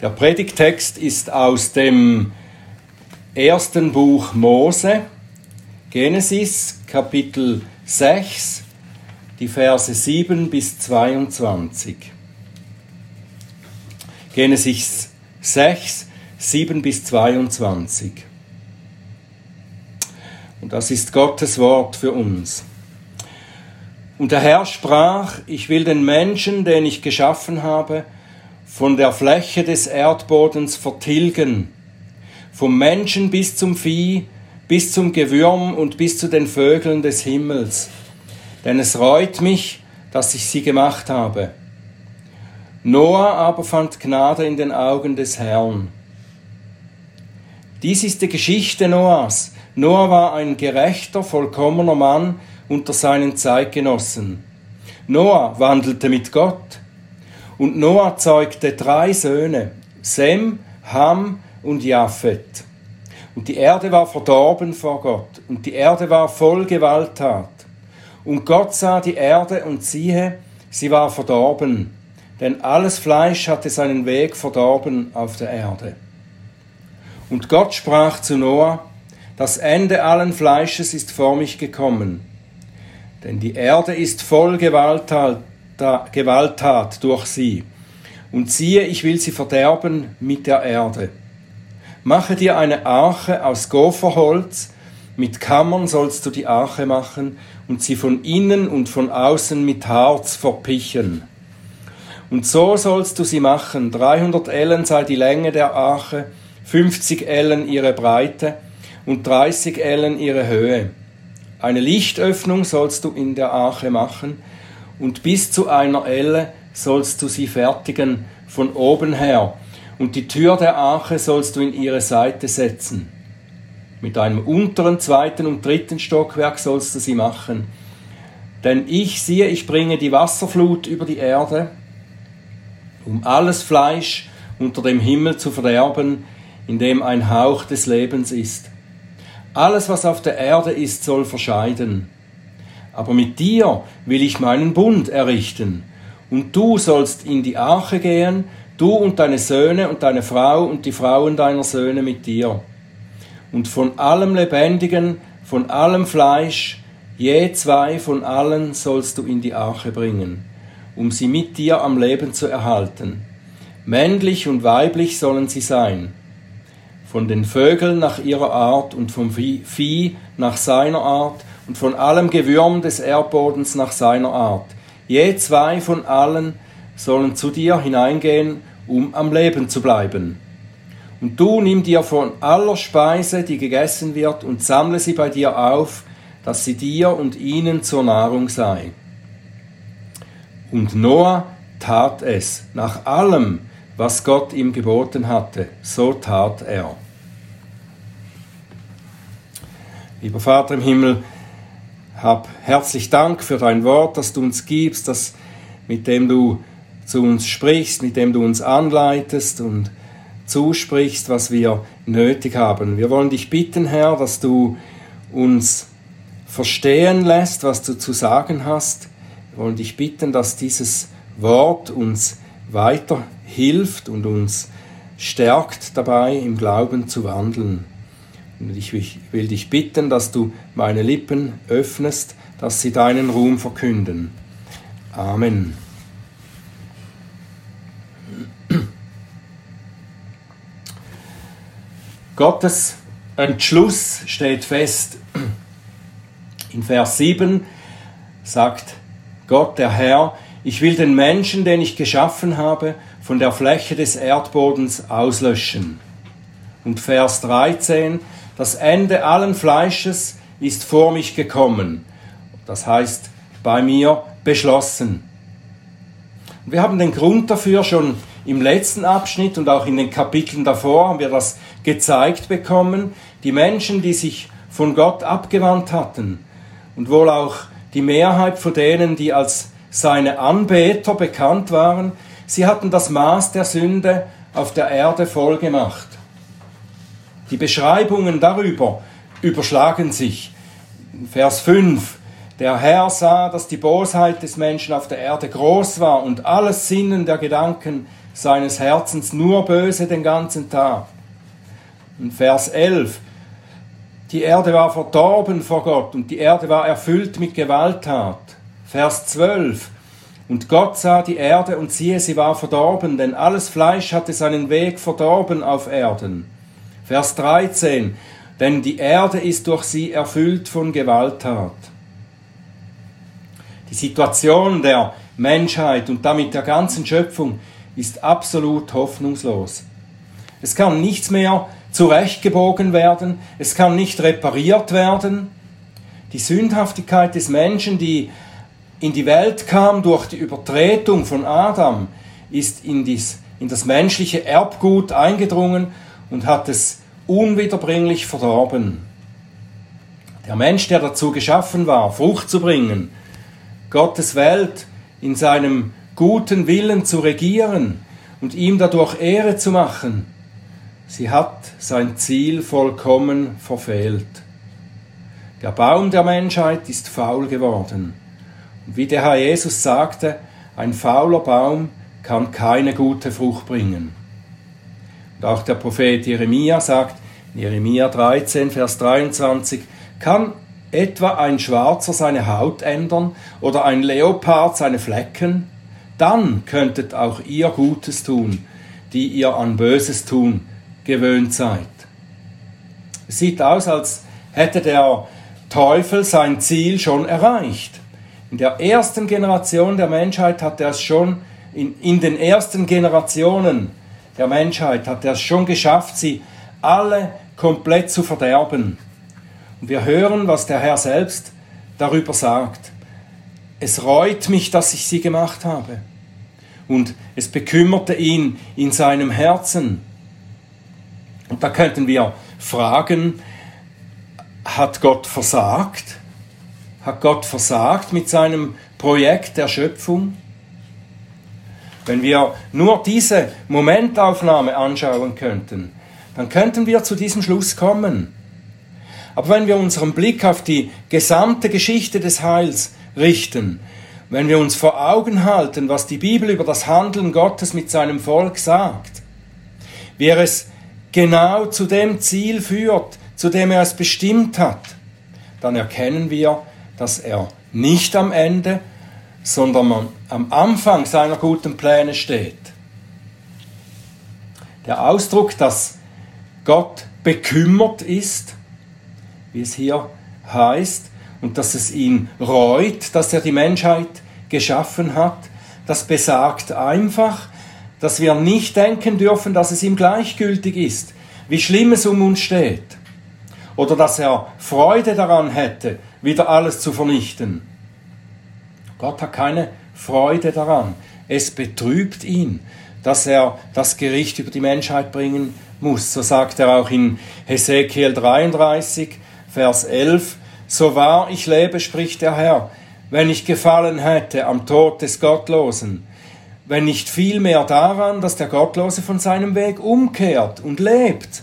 Der Predigtext ist aus dem ersten Buch Mose, Genesis, Kapitel 6, die Verse 7 bis 22. Genesis 6, 7 bis 22. Und das ist Gottes Wort für uns. Und der Herr sprach, ich will den Menschen, den ich geschaffen habe, von der Fläche des Erdbodens vertilgen, vom Menschen bis zum Vieh, bis zum Gewürm und bis zu den Vögeln des Himmels. Denn es reut mich, dass ich sie gemacht habe. Noah aber fand Gnade in den Augen des Herrn. Dies ist die Geschichte Noahs. Noah war ein gerechter, vollkommener Mann unter seinen Zeitgenossen. Noah wandelte mit Gott. Und Noah zeugte drei Söhne, Sem, Ham und Japhet. Und die Erde war verdorben vor Gott, und die Erde war voll Gewalttat. Und Gott sah die Erde und siehe, sie war verdorben, denn alles Fleisch hatte seinen Weg verdorben auf der Erde. Und Gott sprach zu Noah, das Ende allen Fleisches ist vor mich gekommen, denn die Erde ist voll Gewalttat, Gewalttat durch sie. Und siehe, ich will sie verderben mit der Erde. Mache dir eine Arche aus Gopherholz, mit Kammern sollst du die Arche machen und sie von innen und von außen mit Harz verpichen. Und so sollst du sie machen. 300 Ellen sei die Länge der Arche, 50 Ellen ihre Breite und 30 Ellen ihre Höhe. Eine Lichtöffnung sollst du in der Arche machen, und bis zu einer Elle sollst du sie fertigen von oben her, und die Tür der Arche sollst du in ihre Seite setzen. Mit einem unteren, zweiten und dritten Stockwerk sollst du sie machen. Denn ich siehe, ich bringe die Wasserflut über die Erde, um alles Fleisch unter dem Himmel zu verderben, in dem ein Hauch des Lebens ist. Alles, was auf der Erde ist, soll verscheiden. Aber mit dir will ich meinen Bund errichten. Und du sollst in die Arche gehen, du und deine Söhne und deine Frau und die Frauen deiner Söhne mit dir. Und von allem Lebendigen, von allem Fleisch, je zwei von allen sollst du in die Arche bringen, um sie mit dir am Leben zu erhalten. Männlich und weiblich sollen sie sein. Von den Vögeln nach ihrer Art und vom Vieh nach seiner Art und von allem Gewürm des Erdbodens nach seiner Art. Je zwei von allen sollen zu dir hineingehen, um am Leben zu bleiben. Und du nimm dir von aller Speise, die gegessen wird, und sammle sie bei dir auf, dass sie dir und ihnen zur Nahrung sei. Und Noah tat es nach allem, was Gott ihm geboten hatte, so tat er. Lieber Vater im Himmel, hab herzlich Dank für dein Wort, das du uns gibst, das, mit dem du zu uns sprichst, mit dem du uns anleitest und zusprichst, was wir nötig haben. Wir wollen dich bitten, Herr, dass du uns verstehen lässt, was du zu sagen hast. Wir wollen dich bitten, dass dieses Wort uns weiter hilft und uns stärkt dabei, im Glauben zu wandeln. Und ich will dich bitten, dass du meine Lippen öffnest, dass sie deinen Ruhm verkünden. Amen. Gottes Entschluss steht fest. In Vers 7 sagt Gott, der Herr, ich will den Menschen, den ich geschaffen habe, von der Fläche des Erdbodens auslöschen. Und Vers 13, das Ende allen Fleisches ist vor mich gekommen. Das heißt, bei mir beschlossen. Wir haben den Grund dafür schon im letzten Abschnitt und auch in den Kapiteln davor haben wir das gezeigt bekommen. Die Menschen, die sich von Gott abgewandt hatten und wohl auch die Mehrheit von denen, die als seine Anbeter bekannt waren, sie hatten das Maß der Sünde auf der Erde voll gemacht. Die Beschreibungen darüber überschlagen sich. Vers 5. Der Herr sah, dass die Bosheit des Menschen auf der Erde groß war und alles Sinnen der Gedanken seines Herzens nur böse den ganzen Tag. In Vers 11, die Erde war verdorben vor Gott und die Erde war erfüllt mit Gewalttat. Vers 12, und Gott sah die Erde und siehe, sie war verdorben, denn alles Fleisch hatte seinen Weg verdorben auf Erden. Vers 13, denn die Erde ist durch sie erfüllt von Gewalttat. Die Situation der Menschheit und damit der ganzen Schöpfung ist absolut hoffnungslos. Es kann nichts mehr zurechtgebogen werden, es kann nicht repariert werden. Die Sündhaftigkeit des Menschen, die in die Welt kam durch die Übertretung von Adam, ist in, dies, in das menschliche Erbgut eingedrungen und hat es unwiederbringlich verdorben. Der Mensch, der dazu geschaffen war, Frucht zu bringen, Gottes Welt in seinem guten Willen zu regieren und ihm dadurch Ehre zu machen, sie hat sein Ziel vollkommen verfehlt. Der Baum der Menschheit ist faul geworden. Und wie der Herr Jesus sagte, ein fauler Baum kann keine gute Frucht bringen. Und auch der Prophet Jeremia sagt, in Jeremia 13, Vers 23, kann etwa ein Schwarzer seine Haut ändern oder ein Leopard seine Flecken? Dann könntet auch ihr Gutes tun, die ihr an Böses tun gewöhnt seid. Es sieht aus, als hätte der Teufel sein Ziel schon erreicht. In der ersten Generation der Menschheit hat er es schon, in, in den ersten Generationen der Menschheit hat es schon geschafft, sie alle komplett zu verderben. Und wir hören, was der Herr selbst darüber sagt. Es reut mich, dass ich sie gemacht habe. Und es bekümmerte ihn in seinem Herzen. Und da könnten wir fragen, hat Gott versagt? Hat Gott versagt mit seinem Projekt der Schöpfung? Wenn wir nur diese Momentaufnahme anschauen könnten, dann könnten wir zu diesem Schluss kommen. Aber wenn wir unseren Blick auf die gesamte Geschichte des Heils richten, wenn wir uns vor Augen halten, was die Bibel über das Handeln Gottes mit seinem Volk sagt, wie er es genau zu dem Ziel führt, zu dem er es bestimmt hat, dann erkennen wir, dass er nicht am Ende, sondern am Anfang seiner guten Pläne steht. Der Ausdruck, dass Gott bekümmert ist, wie es hier heißt, und dass es ihn reut, dass er die Menschheit geschaffen hat, das besagt einfach, dass wir nicht denken dürfen, dass es ihm gleichgültig ist, wie schlimm es um uns steht, oder dass er Freude daran hätte, wieder alles zu vernichten. Gott hat keine Freude daran. Es betrübt ihn, dass er das Gericht über die Menschheit bringen muss. So sagt er auch in Hesekiel 33, Vers 11, So wahr ich lebe, spricht der Herr, wenn ich gefallen hätte am Tod des Gottlosen, wenn nicht vielmehr daran, dass der Gottlose von seinem Weg umkehrt und lebt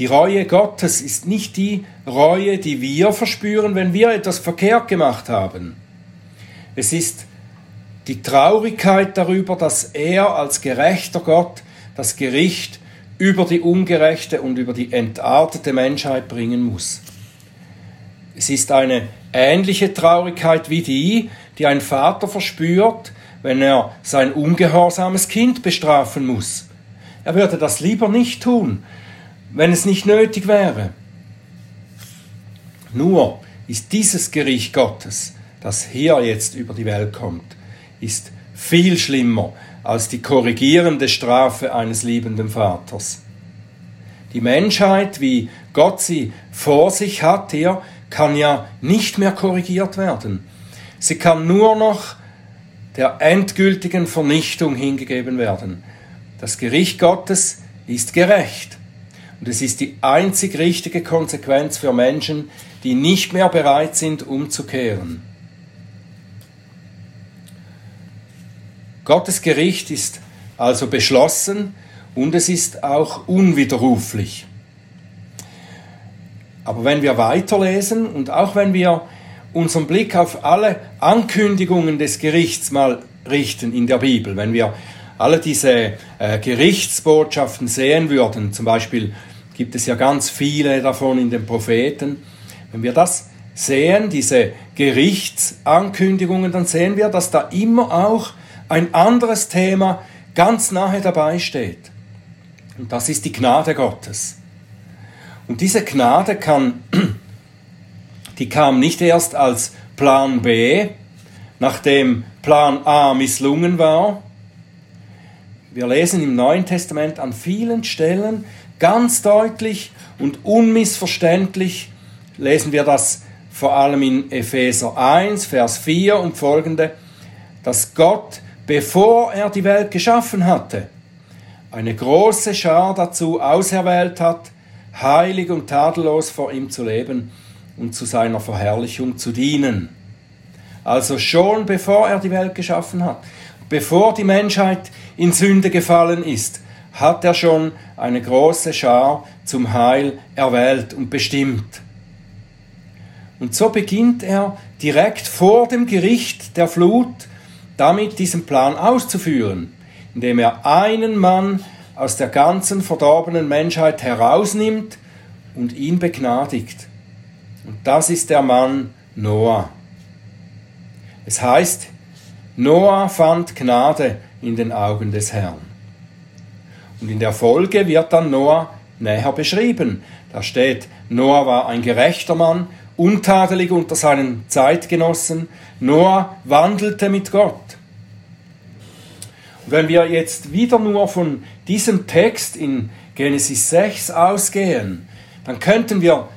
die Reue Gottes ist nicht die Reue, die wir verspüren, wenn wir etwas verkehrt gemacht haben. Es ist die Traurigkeit darüber, dass er als gerechter Gott das Gericht über die ungerechte und über die entartete Menschheit bringen muss. Es ist eine ähnliche Traurigkeit wie die, die ein Vater verspürt, wenn er sein ungehorsames Kind bestrafen muss. Er würde das lieber nicht tun, wenn es nicht nötig wäre. Nur ist dieses Gericht Gottes, das hier jetzt über die Welt kommt, ist viel schlimmer als die korrigierende Strafe eines liebenden Vaters. Die Menschheit, wie Gott sie vor sich hat hier, kann ja nicht mehr korrigiert werden. Sie kann nur noch der endgültigen Vernichtung hingegeben werden. Das Gericht Gottes ist gerecht. Und es ist die einzig richtige Konsequenz für Menschen, die nicht mehr bereit sind, umzukehren. Gottes Gericht ist also beschlossen und es ist auch unwiderruflich. Aber wenn wir weiterlesen und auch wenn wir unseren Blick auf alle Ankündigungen des Gerichts mal richten in der Bibel. Wenn wir alle diese äh, Gerichtsbotschaften sehen würden, zum Beispiel gibt es ja ganz viele davon in den Propheten, wenn wir das sehen, diese Gerichtsankündigungen, dann sehen wir, dass da immer auch ein anderes Thema ganz nahe dabei steht. Und das ist die Gnade Gottes. Und diese Gnade kann, die kam nicht erst als Plan B, nachdem Plan A misslungen war. Wir lesen im Neuen Testament an vielen Stellen ganz deutlich und unmissverständlich, lesen wir das vor allem in Epheser 1, Vers 4 und folgende, dass Gott, bevor er die Welt geschaffen hatte, eine große Schar dazu auserwählt hat, heilig und tadellos vor ihm zu leben und zu seiner Verherrlichung zu dienen. Also schon bevor er die Welt geschaffen hat, bevor die Menschheit in Sünde gefallen ist, hat er schon eine große Schar zum Heil erwählt und bestimmt. Und so beginnt er direkt vor dem Gericht der Flut damit diesen Plan auszuführen indem er einen Mann aus der ganzen verdorbenen Menschheit herausnimmt und ihn begnadigt. Und das ist der Mann Noah. Es heißt, Noah fand Gnade in den Augen des Herrn. Und in der Folge wird dann Noah näher beschrieben. Da steht, Noah war ein gerechter Mann, untadelig unter seinen Zeitgenossen. Noah wandelte mit Gott. Wenn wir jetzt wieder nur von diesem Text in Genesis 6 ausgehen, dann könnten wir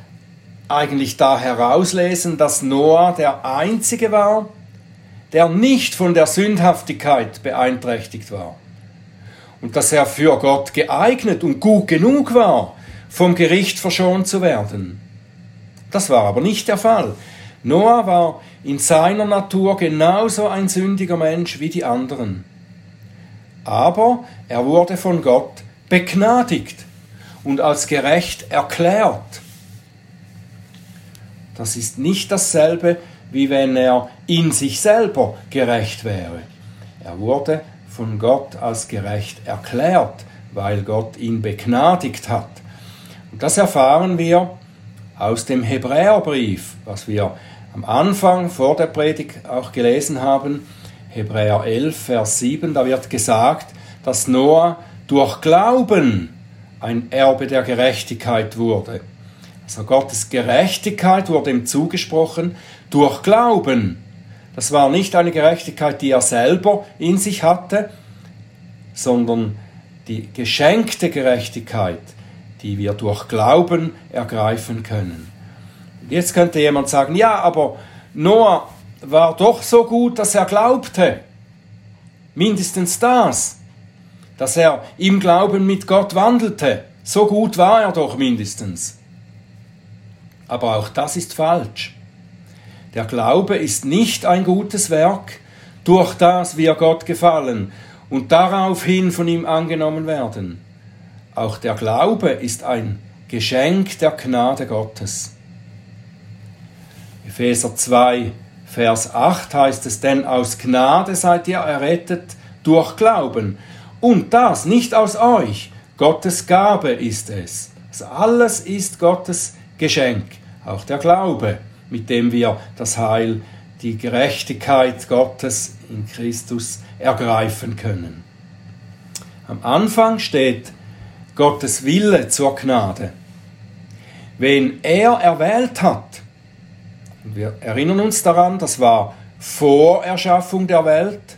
eigentlich da herauslesen, dass Noah der Einzige war, der nicht von der Sündhaftigkeit beeinträchtigt war. Und dass er für Gott geeignet und gut genug war, vom Gericht verschont zu werden. Das war aber nicht der Fall. Noah war in seiner Natur genauso ein sündiger Mensch wie die anderen aber er wurde von Gott begnadigt und als gerecht erklärt. Das ist nicht dasselbe, wie wenn er in sich selber gerecht wäre. Er wurde von Gott als gerecht erklärt, weil Gott ihn begnadigt hat. Und das erfahren wir aus dem Hebräerbrief, was wir am Anfang vor der Predigt auch gelesen haben. Hebräer 11, Vers 7, da wird gesagt, dass Noah durch Glauben ein Erbe der Gerechtigkeit wurde. Also Gottes Gerechtigkeit wurde ihm zugesprochen durch Glauben. Das war nicht eine Gerechtigkeit, die er selber in sich hatte, sondern die geschenkte Gerechtigkeit, die wir durch Glauben ergreifen können. Jetzt könnte jemand sagen, ja, aber Noah war doch so gut, dass er glaubte. Mindestens das. Dass er im Glauben mit Gott wandelte. So gut war er doch mindestens. Aber auch das ist falsch. Der Glaube ist nicht ein gutes Werk, durch das wir Gott gefallen und daraufhin von ihm angenommen werden. Auch der Glaube ist ein Geschenk der Gnade Gottes. Epheser 2, Vers 8 heißt es, denn aus Gnade seid ihr errettet durch Glauben. Und das nicht aus euch, Gottes Gabe ist es. Also alles ist Gottes Geschenk, auch der Glaube, mit dem wir das Heil, die Gerechtigkeit Gottes in Christus ergreifen können. Am Anfang steht Gottes Wille zur Gnade. Wen er erwählt hat, wir erinnern uns daran, das war vor Erschaffung der Welt.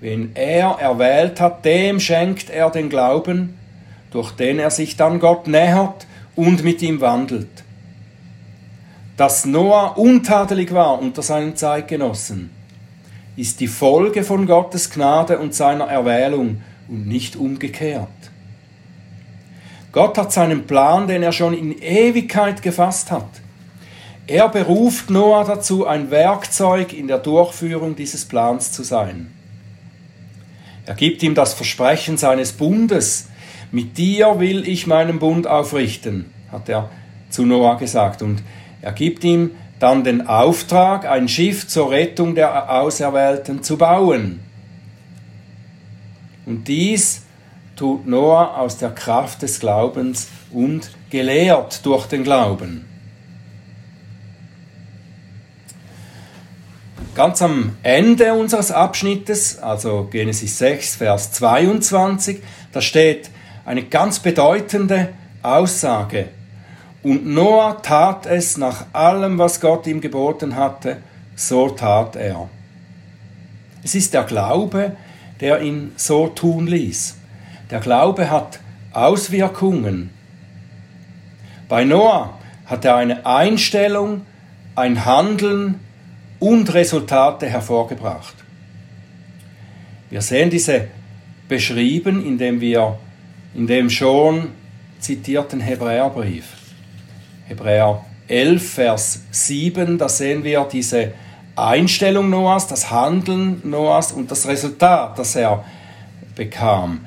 Wen er erwählt hat, dem schenkt er den Glauben, durch den er sich dann Gott nähert und mit ihm wandelt. Dass Noah untadelig war unter seinen Zeitgenossen, ist die Folge von Gottes Gnade und seiner Erwählung und nicht umgekehrt. Gott hat seinen Plan, den er schon in Ewigkeit gefasst hat, er beruft Noah dazu, ein Werkzeug in der Durchführung dieses Plans zu sein. Er gibt ihm das Versprechen seines Bundes. Mit dir will ich meinen Bund aufrichten, hat er zu Noah gesagt. Und er gibt ihm dann den Auftrag, ein Schiff zur Rettung der Auserwählten zu bauen. Und dies tut Noah aus der Kraft des Glaubens und gelehrt durch den Glauben. Ganz am Ende unseres Abschnittes, also Genesis 6, Vers 22, da steht eine ganz bedeutende Aussage. Und Noah tat es nach allem, was Gott ihm geboten hatte, so tat er. Es ist der Glaube, der ihn so tun ließ. Der Glaube hat Auswirkungen. Bei Noah hat er eine Einstellung, ein Handeln und Resultate hervorgebracht. Wir sehen diese beschrieben, indem wir in dem schon zitierten Hebräerbrief. Hebräer 11, Vers 7, da sehen wir diese Einstellung Noahs, das Handeln Noahs und das Resultat, das er bekam.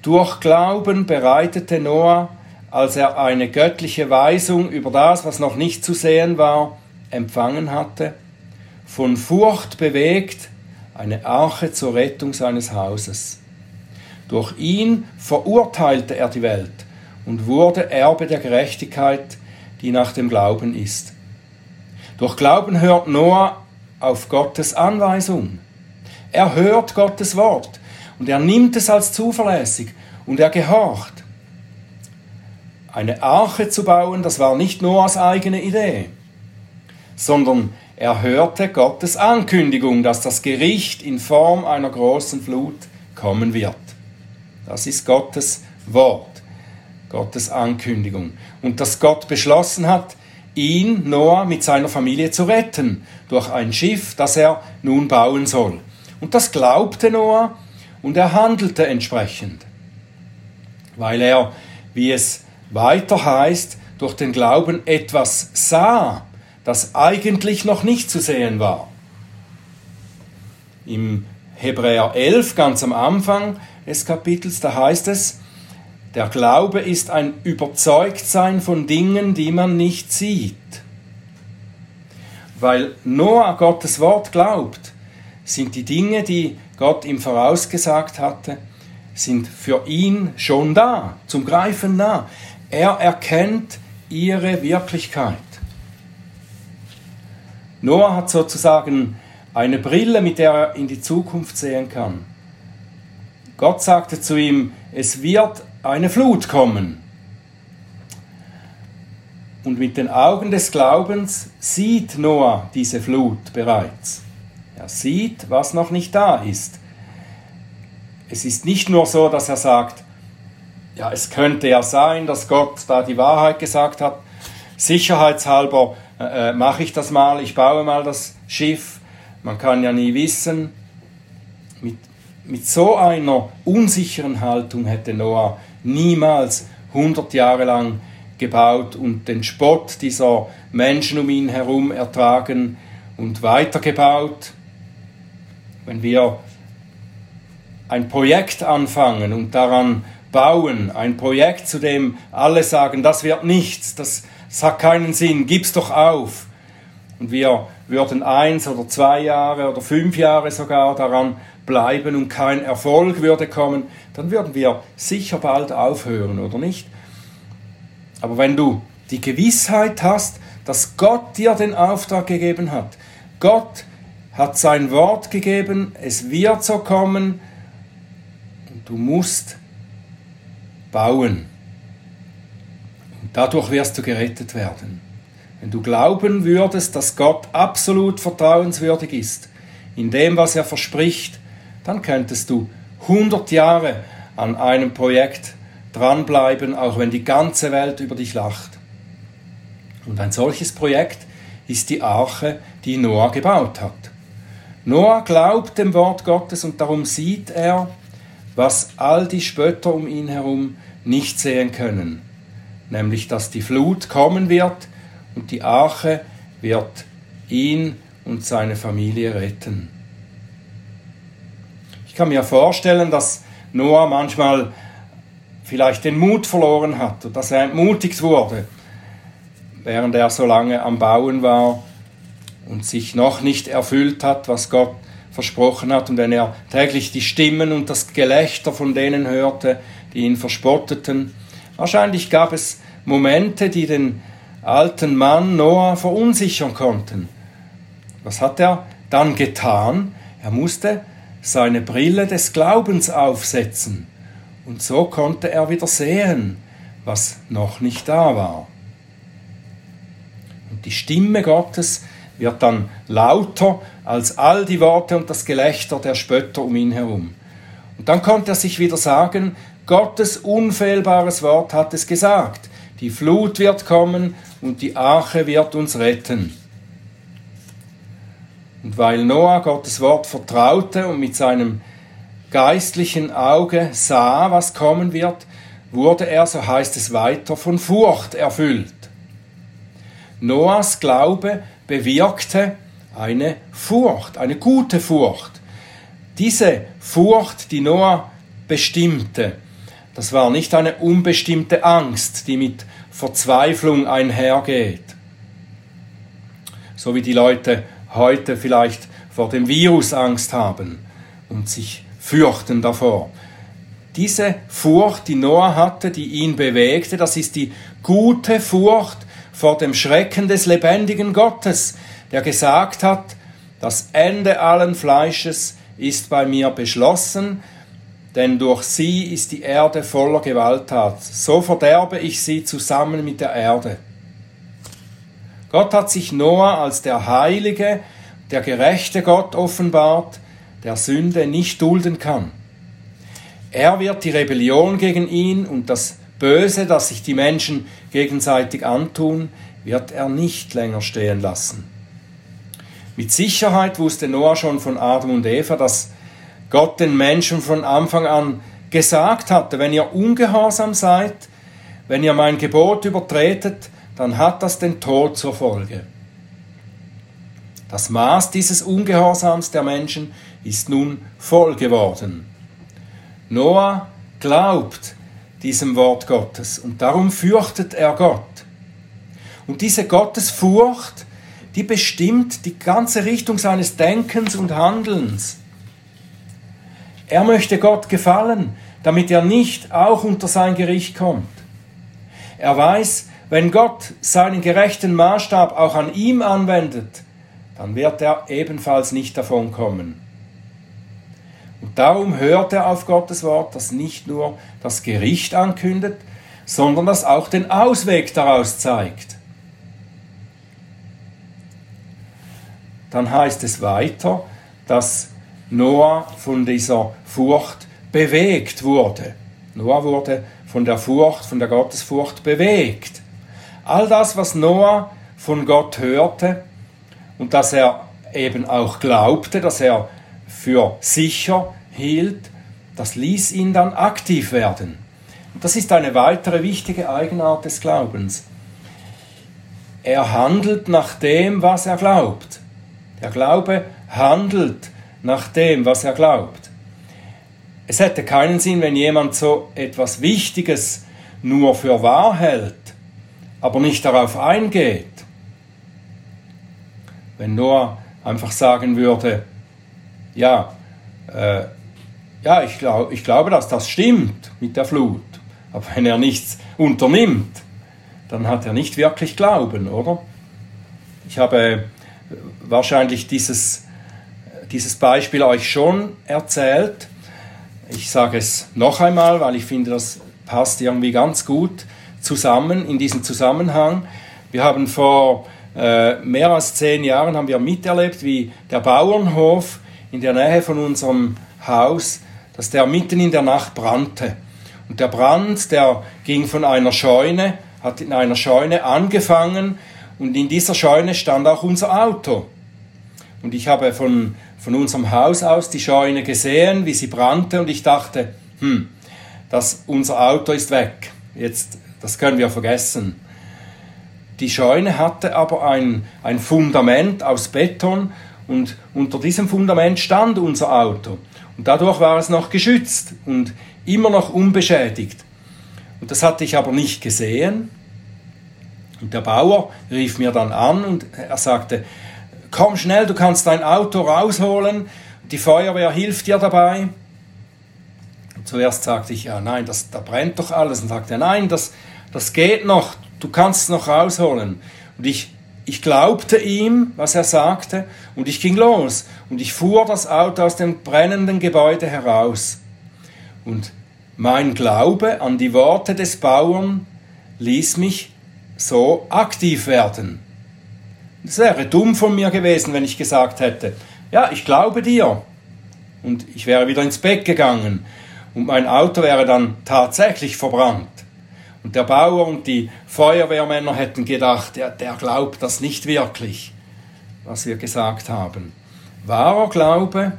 Durch Glauben bereitete Noah, als er eine göttliche Weisung über das, was noch nicht zu sehen war, empfangen hatte, von Furcht bewegt, eine Arche zur Rettung seines Hauses. Durch ihn verurteilte er die Welt und wurde Erbe der Gerechtigkeit, die nach dem Glauben ist. Durch Glauben hört Noah auf Gottes Anweisung. Er hört Gottes Wort und er nimmt es als zuverlässig und er gehorcht. Eine Arche zu bauen, das war nicht Noahs eigene Idee, sondern er hörte Gottes Ankündigung, dass das Gericht in Form einer großen Flut kommen wird. Das ist Gottes Wort, Gottes Ankündigung. Und dass Gott beschlossen hat, ihn, Noah, mit seiner Familie zu retten, durch ein Schiff, das er nun bauen soll. Und das glaubte Noah und er handelte entsprechend, weil er, wie es weiter heißt, durch den Glauben etwas sah, das eigentlich noch nicht zu sehen war. Im Hebräer 11, ganz am Anfang des Kapitels, da heißt es, der Glaube ist ein Überzeugtsein von Dingen, die man nicht sieht. Weil Noah Gottes Wort glaubt, sind die Dinge, die Gott ihm vorausgesagt hatte, sind für ihn schon da, zum Greifen nah. Er erkennt ihre Wirklichkeit. Noah hat sozusagen eine Brille, mit der er in die Zukunft sehen kann. Gott sagte zu ihm, es wird eine Flut kommen. Und mit den Augen des Glaubens sieht Noah diese Flut bereits. Er sieht, was noch nicht da ist. Es ist nicht nur so, dass er sagt, ja, es könnte ja sein, dass Gott da die Wahrheit gesagt hat. Sicherheitshalber äh, äh, mache ich das mal, ich baue mal das Schiff. Man kann ja nie wissen. Mit, mit so einer unsicheren Haltung hätte Noah niemals 100 Jahre lang gebaut und den Spott dieser Menschen um ihn herum ertragen und weitergebaut. Wenn wir ein Projekt anfangen und daran bauen, ein Projekt, zu dem alle sagen, das wird nichts, das, das hat keinen Sinn, gib's doch auf. Und wir würden eins oder zwei Jahre oder fünf Jahre sogar daran bleiben und kein Erfolg würde kommen, dann würden wir sicher bald aufhören, oder nicht? Aber wenn du die Gewissheit hast, dass Gott dir den Auftrag gegeben hat, Gott hat sein Wort gegeben, es wird so kommen, und du musst bauen. Und dadurch wirst du gerettet werden. Wenn du glauben würdest, dass Gott absolut vertrauenswürdig ist, in dem, was er verspricht, dann könntest du 100 Jahre an einem Projekt dranbleiben, auch wenn die ganze Welt über dich lacht. Und ein solches Projekt ist die Arche, die Noah gebaut hat. Noah glaubt dem Wort Gottes und darum sieht er, was all die Spötter um ihn herum nicht sehen können, nämlich dass die Flut kommen wird und die Arche wird ihn und seine Familie retten. Ich kann mir vorstellen, dass Noah manchmal vielleicht den Mut verloren hat und dass er entmutigt wurde, während er so lange am Bauen war und sich noch nicht erfüllt hat, was Gott versprochen hat, und wenn er täglich die Stimmen und das Gelächter von denen hörte, die ihn verspotteten, wahrscheinlich gab es Momente, die den alten Mann Noah verunsichern konnten. Was hat er dann getan? Er musste seine Brille des Glaubens aufsetzen, und so konnte er wieder sehen, was noch nicht da war. Und die Stimme Gottes wird dann lauter als all die Worte und das Gelächter der Spötter um ihn herum. Und dann konnte er sich wieder sagen, Gottes unfehlbares Wort hat es gesagt. Die Flut wird kommen und die Arche wird uns retten. Und weil Noah Gottes Wort vertraute und mit seinem geistlichen Auge sah, was kommen wird, wurde er, so heißt es weiter, von Furcht erfüllt. Noahs Glaube bewirkte eine Furcht, eine gute Furcht. Diese Furcht, die Noah bestimmte, das war nicht eine unbestimmte Angst, die mit Verzweiflung einhergeht. So wie die Leute heute vielleicht vor dem Virus Angst haben und sich fürchten davor. Diese Furcht, die Noah hatte, die ihn bewegte, das ist die gute Furcht vor dem Schrecken des lebendigen Gottes, der gesagt hat, das Ende allen Fleisches ist bei mir beschlossen, denn durch sie ist die Erde voller Gewalttat. So verderbe ich sie zusammen mit der Erde. Gott hat sich Noah als der heilige, der gerechte Gott offenbart, der Sünde nicht dulden kann. Er wird die Rebellion gegen ihn und das Böse, das sich die Menschen gegenseitig antun, wird er nicht länger stehen lassen. Mit Sicherheit wusste Noah schon von Adam und Eva, dass Gott den Menschen von Anfang an gesagt hatte, wenn ihr ungehorsam seid, wenn ihr mein Gebot übertretet, dann hat das den Tod zur Folge. Das Maß dieses Ungehorsams der Menschen ist nun voll geworden. Noah glaubt diesem Wort Gottes und darum fürchtet er Gott. Und diese Gottesfurcht, die bestimmt die ganze Richtung seines Denkens und Handelns. Er möchte Gott gefallen, damit er nicht auch unter sein Gericht kommt. Er weiß, wenn Gott seinen gerechten Maßstab auch an ihm anwendet, dann wird er ebenfalls nicht davon kommen. Und darum hört er auf Gottes Wort, das nicht nur das Gericht ankündet, sondern das auch den Ausweg daraus zeigt. Dann heißt es weiter, dass Noah von dieser Furcht bewegt wurde. Noah wurde von der Furcht, von der Gottesfurcht bewegt. All das, was Noah von Gott hörte und dass er eben auch glaubte, dass er für sicher hielt, das ließ ihn dann aktiv werden. Und das ist eine weitere wichtige Eigenart des Glaubens. Er handelt nach dem, was er glaubt. Der Glaube handelt nach dem, was er glaubt. Es hätte keinen Sinn, wenn jemand so etwas Wichtiges nur für wahr hält, aber nicht darauf eingeht. Wenn Noah einfach sagen würde, ja, äh, ja, ich, glaub, ich glaube, dass das stimmt mit der Flut, aber wenn er nichts unternimmt, dann hat er nicht wirklich Glauben, oder? Ich habe wahrscheinlich dieses, dieses Beispiel euch schon erzählt. Ich sage es noch einmal, weil ich finde, das passt irgendwie ganz gut zusammen in diesem Zusammenhang. Wir haben vor äh, mehr als zehn Jahren haben wir miterlebt, wie der Bauernhof in der Nähe von unserem Haus, dass der mitten in der Nacht brannte. Und der Brand, der ging von einer Scheune, hat in einer Scheune angefangen und in dieser Scheune stand auch unser Auto. Und ich habe von, von unserem Haus aus die Scheune gesehen, wie sie brannte und ich dachte, hm, das, unser Auto ist weg. Jetzt, das können wir vergessen. Die Scheune hatte aber ein, ein Fundament aus Beton und unter diesem Fundament stand unser Auto. Und dadurch war es noch geschützt und immer noch unbeschädigt. Und das hatte ich aber nicht gesehen. Und der Bauer rief mir dann an und er sagte, komm schnell, du kannst dein Auto rausholen, die Feuerwehr hilft dir dabei. Und zuerst sagte ich, ja nein, das, da brennt doch alles. Und sagte nein, das, das geht noch, du kannst es noch rausholen. Und ich, ich glaubte ihm, was er sagte, und ich ging los. Und ich fuhr das Auto aus dem brennenden Gebäude heraus. Und mein Glaube an die Worte des Bauern ließ mich so aktiv werden. Es wäre dumm von mir gewesen, wenn ich gesagt hätte, ja, ich glaube dir. Und ich wäre wieder ins Bett gegangen und mein Auto wäre dann tatsächlich verbrannt. Und der Bauer und die Feuerwehrmänner hätten gedacht, der, der glaubt das nicht wirklich, was wir gesagt haben. Wahrer Glaube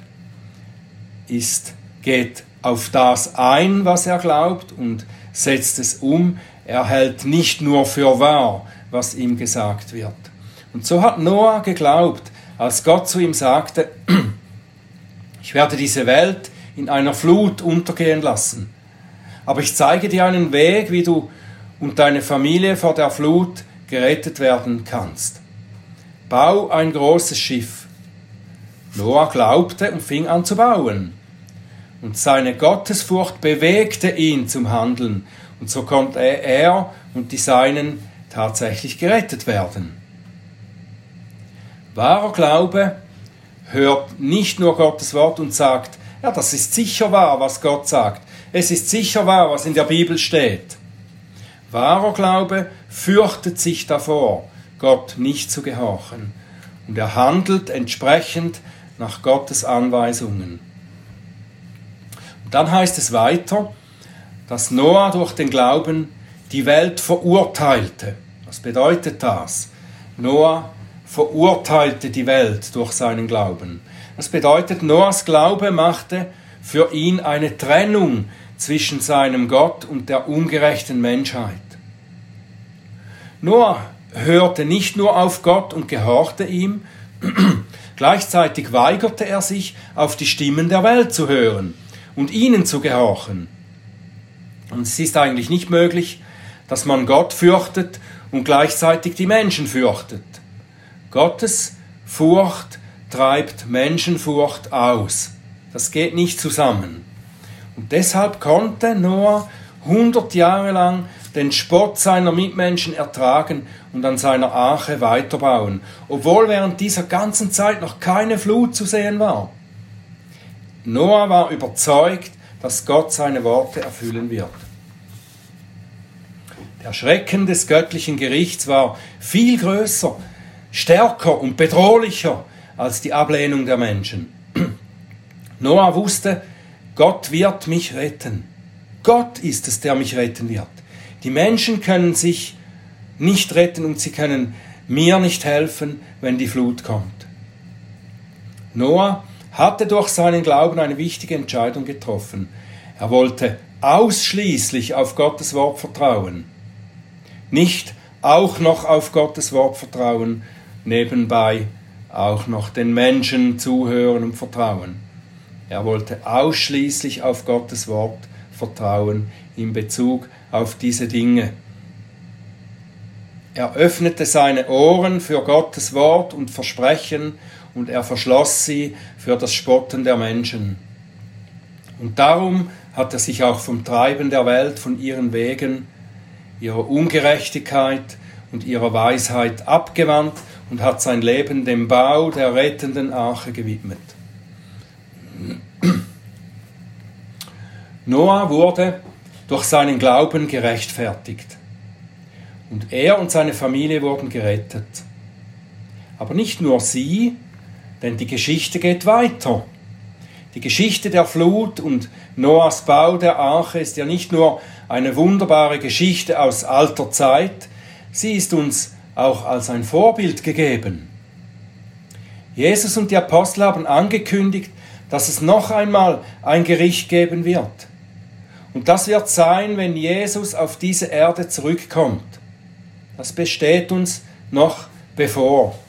ist, geht auf das ein, was er glaubt und setzt es um. Er hält nicht nur für wahr, was ihm gesagt wird. Und so hat Noah geglaubt, als Gott zu ihm sagte, ich werde diese Welt in einer Flut untergehen lassen. Aber ich zeige dir einen Weg, wie du und deine Familie vor der Flut gerettet werden kannst. Bau ein großes Schiff. Noah glaubte und fing an zu bauen. Und seine Gottesfurcht bewegte ihn zum Handeln. Und so konnte er und die Seinen tatsächlich gerettet werden. Wahrer Glaube hört nicht nur Gottes Wort und sagt, ja, das ist sicher wahr, was Gott sagt. Es ist sicher wahr, was in der Bibel steht. Wahrer Glaube fürchtet sich davor, Gott nicht zu gehorchen. Und er handelt entsprechend nach Gottes Anweisungen. Und dann heißt es weiter, dass Noah durch den Glauben die Welt verurteilte. Was bedeutet das? Noah verurteilte die Welt durch seinen Glauben. Das bedeutet, Noahs Glaube machte für ihn eine Trennung zwischen seinem Gott und der ungerechten Menschheit. Noah hörte nicht nur auf Gott und gehorchte ihm, gleichzeitig weigerte er sich, auf die Stimmen der Welt zu hören und ihnen zu gehorchen. Und es ist eigentlich nicht möglich, dass man Gott fürchtet und gleichzeitig die Menschen fürchtet. Gottes Furcht treibt Menschenfurcht aus. Das geht nicht zusammen. Und deshalb konnte Noah 100 Jahre lang den Spott seiner Mitmenschen ertragen und an seiner Arche weiterbauen, obwohl während dieser ganzen Zeit noch keine Flut zu sehen war. Noah war überzeugt, dass Gott seine Worte erfüllen wird. Der Schrecken des göttlichen Gerichts war viel größer stärker und bedrohlicher als die Ablehnung der Menschen. Noah wusste, Gott wird mich retten. Gott ist es, der mich retten wird. Die Menschen können sich nicht retten und sie können mir nicht helfen, wenn die Flut kommt. Noah hatte durch seinen Glauben eine wichtige Entscheidung getroffen. Er wollte ausschließlich auf Gottes Wort vertrauen, nicht auch noch auf Gottes Wort vertrauen, nebenbei auch noch den Menschen zuhören und vertrauen. Er wollte ausschließlich auf Gottes Wort vertrauen in Bezug auf diese Dinge. Er öffnete seine Ohren für Gottes Wort und Versprechen und er verschloss sie für das Spotten der Menschen. Und darum hat er sich auch vom Treiben der Welt, von ihren Wegen, ihrer Ungerechtigkeit und ihrer Weisheit abgewandt und hat sein Leben dem Bau der rettenden Arche gewidmet. Noah wurde durch seinen Glauben gerechtfertigt. Und er und seine Familie wurden gerettet. Aber nicht nur sie, denn die Geschichte geht weiter. Die Geschichte der Flut und Noahs Bau der Arche ist ja nicht nur eine wunderbare Geschichte aus alter Zeit, sie ist uns auch als ein Vorbild gegeben. Jesus und die Apostel haben angekündigt, dass es noch einmal ein Gericht geben wird. Und das wird sein, wenn Jesus auf diese Erde zurückkommt. Das besteht uns noch bevor.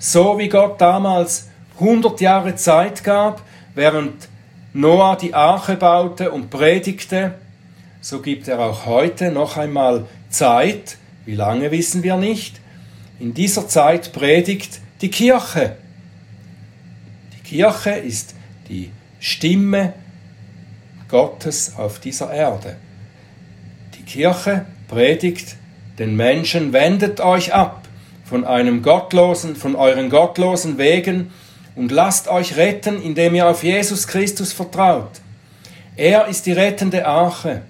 So wie Gott damals 100 Jahre Zeit gab, während Noah die Arche baute und predigte, so gibt er auch heute noch einmal Zeit, wie lange wissen wir nicht. In dieser Zeit predigt die Kirche. Die Kirche ist die Stimme Gottes auf dieser Erde. Die Kirche predigt den Menschen, wendet euch ab von einem gottlosen, von euren gottlosen Wegen und lasst euch retten, indem ihr auf Jesus Christus vertraut. Er ist die rettende Arche.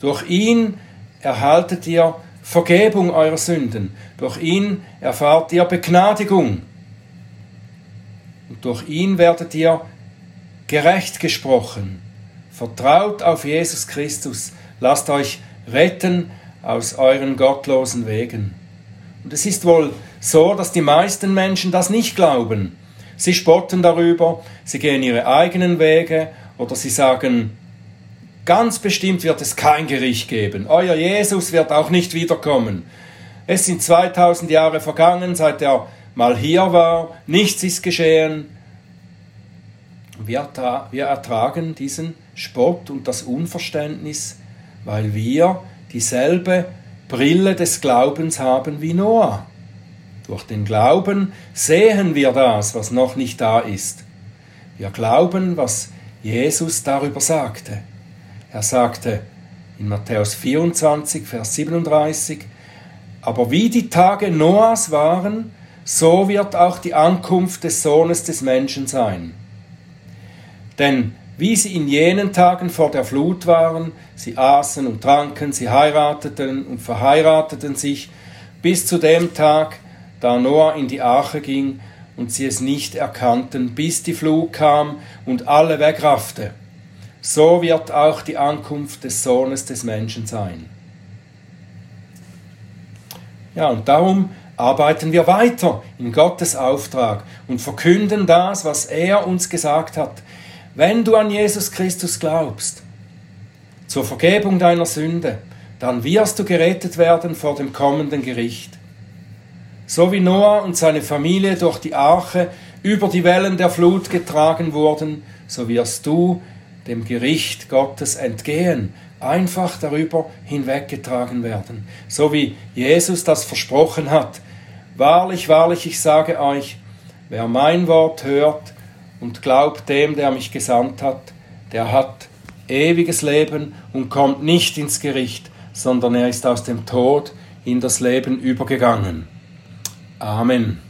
Durch ihn erhaltet ihr Vergebung eurer Sünden. Durch ihn erfahrt ihr Begnadigung. Und durch ihn werdet ihr gerecht gesprochen. Vertraut auf Jesus Christus. Lasst euch retten aus euren gottlosen Wegen. Und es ist wohl so, dass die meisten Menschen das nicht glauben. Sie spotten darüber, sie gehen ihre eigenen Wege oder sie sagen, ganz bestimmt wird es kein Gericht geben. Euer Jesus wird auch nicht wiederkommen. Es sind 2000 Jahre vergangen, seit er mal hier war, nichts ist geschehen. Wir, ertragen diesen Spott und das Unverständnis, weil wir dieselbe Brille des Glaubens haben wie Noah. Durch den Glauben sehen wir das, was noch nicht da ist. Wir glauben, was Jesus darüber sagte. Er sagte in Matthäus 24, Vers 37, aber wie die Tage Noahs waren, so wird auch die Ankunft des Sohnes des Menschen sein. Denn wie sie in jenen Tagen vor der Flut waren, sie aßen und tranken, sie heirateten und verheirateten sich, bis zu dem Tag, da Noah in die Arche ging und sie es nicht erkannten, bis die Flut kam und alle wegraffte. So wird auch die Ankunft des Sohnes des Menschen sein. Ja, und darum arbeiten wir weiter in Gottes Auftrag und verkünden das, was er uns gesagt hat. Wenn du an Jesus Christus glaubst, zur Vergebung deiner Sünde, dann wirst du gerettet werden vor dem kommenden Gericht. So wie Noah und seine Familie durch die Arche über die Wellen der Flut getragen wurden, so wirst du dem Gericht Gottes entgehen, einfach darüber hinweggetragen werden. So wie Jesus das versprochen hat. Wahrlich, wahrlich, ich sage euch, wer mein Wort hört und glaubt dem, der mich gesandt hat, der hat ewiges Leben und kommt nicht ins Gericht, sondern er ist aus dem Tod in das Leben übergegangen. Amen.